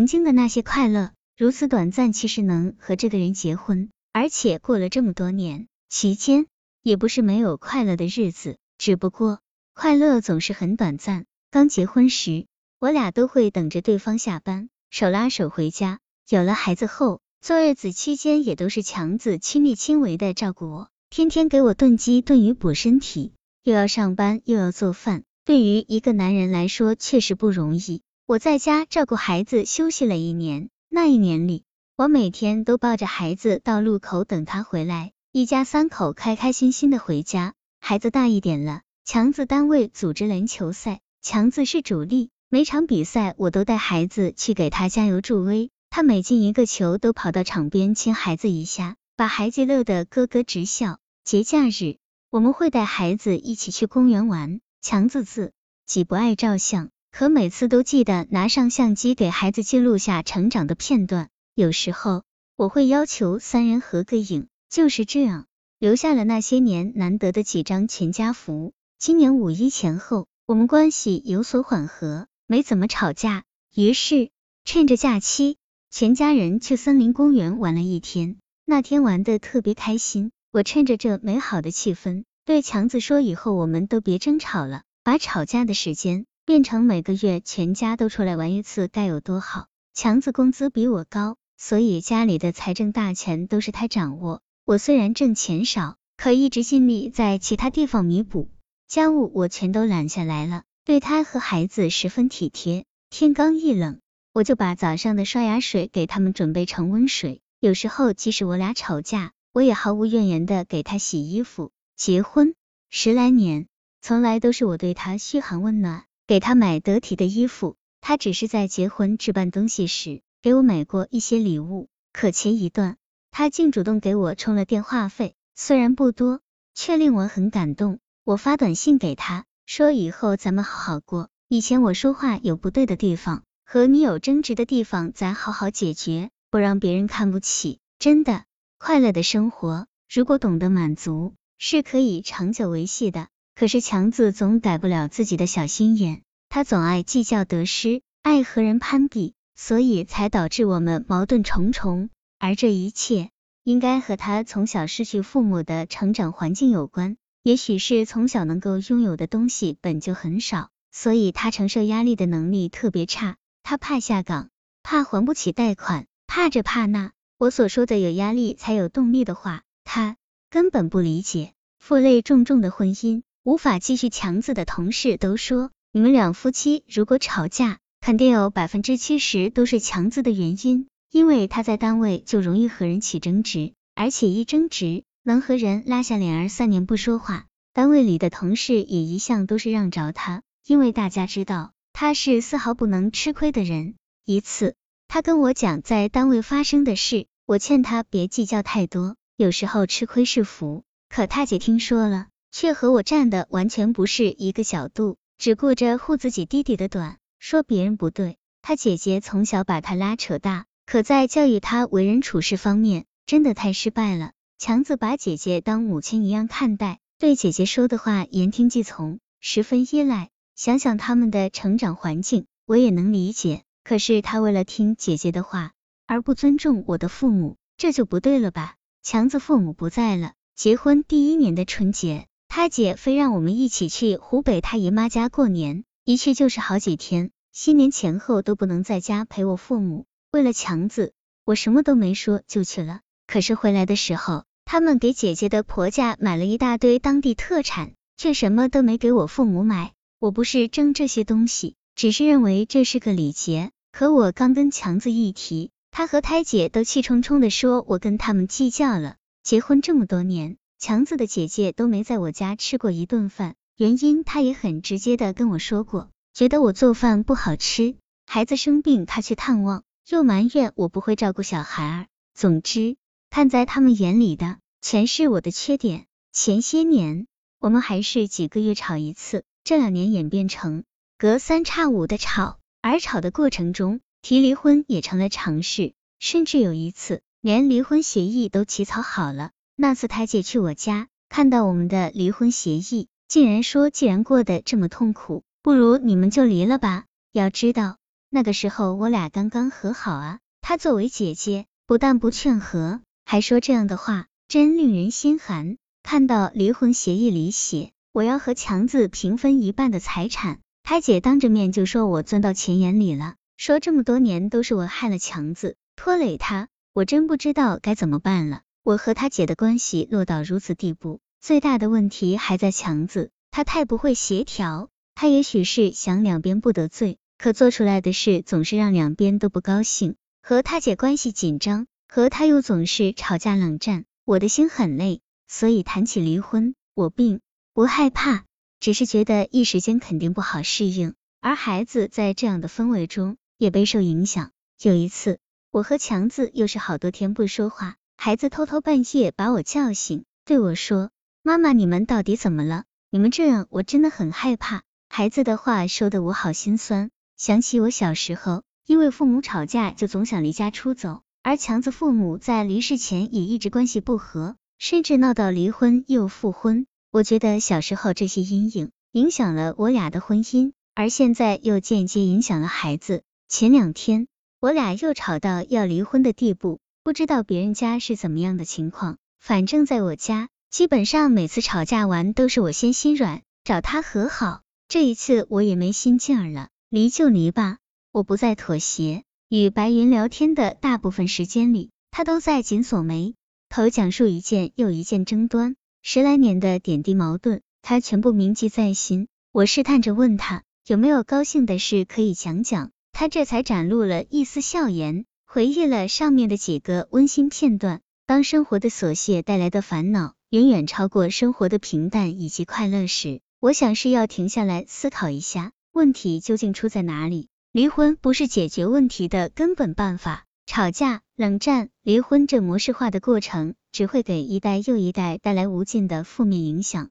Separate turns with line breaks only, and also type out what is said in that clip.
曾经的那些快乐如此短暂，其实能和这个人结婚，而且过了这么多年，期间也不是没有快乐的日子，只不过快乐总是很短暂。刚结婚时，我俩都会等着对方下班，手拉手回家。有了孩子后，坐月子期间也都是强子亲力亲为的照顾我，天天给我炖鸡炖鱼补身体，又要上班又要做饭，对于一个男人来说确实不容易。我在家照顾孩子休息了一年，那一年里，我每天都抱着孩子到路口等他回来，一家三口开开心心的回家。孩子大一点了，强子单位组织篮球赛。强子是主力，每场比赛我都带孩子去给他加油助威。他每进一个球，都跑到场边亲孩子一下，把孩子乐得咯咯直笑。节假日，我们会带孩子一起去公园玩。强子自己不爱照相，可每次都记得拿上相机给孩子记录下成长的片段。有时候我会要求三人合个影，就是这样留下了那些年难得的几张全家福。今年五一前后。我们关系有所缓和，没怎么吵架。于是趁着假期，全家人去森林公园玩了一天。那天玩的特别开心。我趁着这美好的气氛，对强子说：“以后我们都别争吵了，把吵架的时间变成每个月全家都出来玩一次，该有多好。”强子工资比我高，所以家里的财政大权都是他掌握。我虽然挣钱少，可一直尽力在其他地方弥补。家务我全都揽下来了，对他和孩子十分体贴。天刚一冷，我就把早上的刷牙水给他们准备成温水。有时候即使我俩吵架，我也毫无怨言的给他洗衣服。结婚十来年，从来都是我对他嘘寒问暖，给他买得体的衣服。他只是在结婚置办东西时给我买过一些礼物。可前一段，他竟主动给我充了电话费，虽然不多，却令我很感动。我发短信给他，说以后咱们好好过。以前我说话有不对的地方，和你有争执的地方，咱好好解决，不让别人看不起。真的，快乐的生活，如果懂得满足，是可以长久维系的。可是强子总改不了自己的小心眼，他总爱计较得失，爱和人攀比，所以才导致我们矛盾重重。而这一切，应该和他从小失去父母的成长环境有关。也许是从小能够拥有的东西本就很少，所以他承受压力的能力特别差。他怕下岗，怕还不起贷款，怕这怕那。我所说的有压力才有动力的话，他根本不理解。负累重重的婚姻无法继续，强子的同事都说，你们两夫妻如果吵架，肯定有百分之七十都是强子的原因，因为他在单位就容易和人起争执，而且一争执。能和人拉下脸儿三年不说话，单位里的同事也一向都是让着他，因为大家知道他是丝毫不能吃亏的人。一次，他跟我讲在单位发生的事，我劝他别计较太多，有时候吃亏是福。可他姐听说了，却和我站的完全不是一个角度，只顾着护自己弟弟的短，说别人不对。他姐姐从小把他拉扯大，可在教育他为人处事方面，真的太失败了。强子把姐姐当母亲一样看待，对姐姐说的话言听计从，十分依赖。想想他们的成长环境，我也能理解。可是他为了听姐姐的话而不尊重我的父母，这就不对了吧？强子父母不在了，结婚第一年的春节，他姐非让我们一起去湖北他姨妈家过年，一去就是好几天，新年前后都不能在家陪我父母。为了强子，我什么都没说就去了。可是回来的时候，他们给姐姐的婆家买了一大堆当地特产，却什么都没给我父母买。我不是争这些东西，只是认为这是个礼节。可我刚跟强子一提，他和胎姐都气冲冲的说，我跟他们计较了。结婚这么多年，强子的姐姐都没在我家吃过一顿饭，原因她也很直接的跟我说过，觉得我做饭不好吃。孩子生病她去探望，又埋怨我不会照顾小孩儿。总之。看在他们眼里的全是我的缺点。前些年我们还是几个月吵一次，这两年演变成隔三差五的吵，而吵的过程中提离婚也成了常事，甚至有一次连离婚协议都起草好了。那次他姐去我家，看到我们的离婚协议，竟然说既然过得这么痛苦，不如你们就离了吧。要知道那个时候我俩刚刚和好啊，她作为姐姐，不但不劝和，还说这样的话，真令人心寒。看到离婚协议里写我要和强子平分一半的财产，他姐当着面就说我钻到钱眼里了，说这么多年都是我害了强子，拖累他，我真不知道该怎么办了。我和他姐的关系落到如此地步，最大的问题还在强子，他太不会协调，他也许是想两边不得罪。可做出来的事总是让两边都不高兴，和他姐关系紧张，和他又总是吵架冷战，我的心很累。所以谈起离婚，我并不害怕，只是觉得一时间肯定不好适应。而孩子在这样的氛围中也备受影响。有一次，我和强子又是好多天不说话，孩子偷偷半夜把我叫醒，对我说：“妈妈，你们到底怎么了？你们这样我真的很害怕。”孩子的话说的我好心酸。想起我小时候，因为父母吵架就总想离家出走，而强子父母在离世前也一直关系不和，甚至闹到离婚又复婚。我觉得小时候这些阴影影响了我俩的婚姻，而现在又间接影响了孩子。前两天我俩又吵到要离婚的地步，不知道别人家是怎么样的情况，反正在我家，基本上每次吵架完都是我先心软，找他和好。这一次我也没心劲儿了。离就离吧，我不再妥协。与白云聊天的大部分时间里，他都在紧锁眉头，讲述一件又一件争端，十来年的点滴矛盾，他全部铭记在心。我试探着问他有没有高兴的事可以讲讲，他这才展露了一丝笑颜，回忆了上面的几个温馨片段。当生活的琐屑带来的烦恼远远超过生活的平淡以及快乐时，我想是要停下来思考一下。问题究竟出在哪里？离婚不是解决问题的根本办法。吵架、冷战、离婚这模式化的过程，只会给一代又一代带来无尽的负面影响。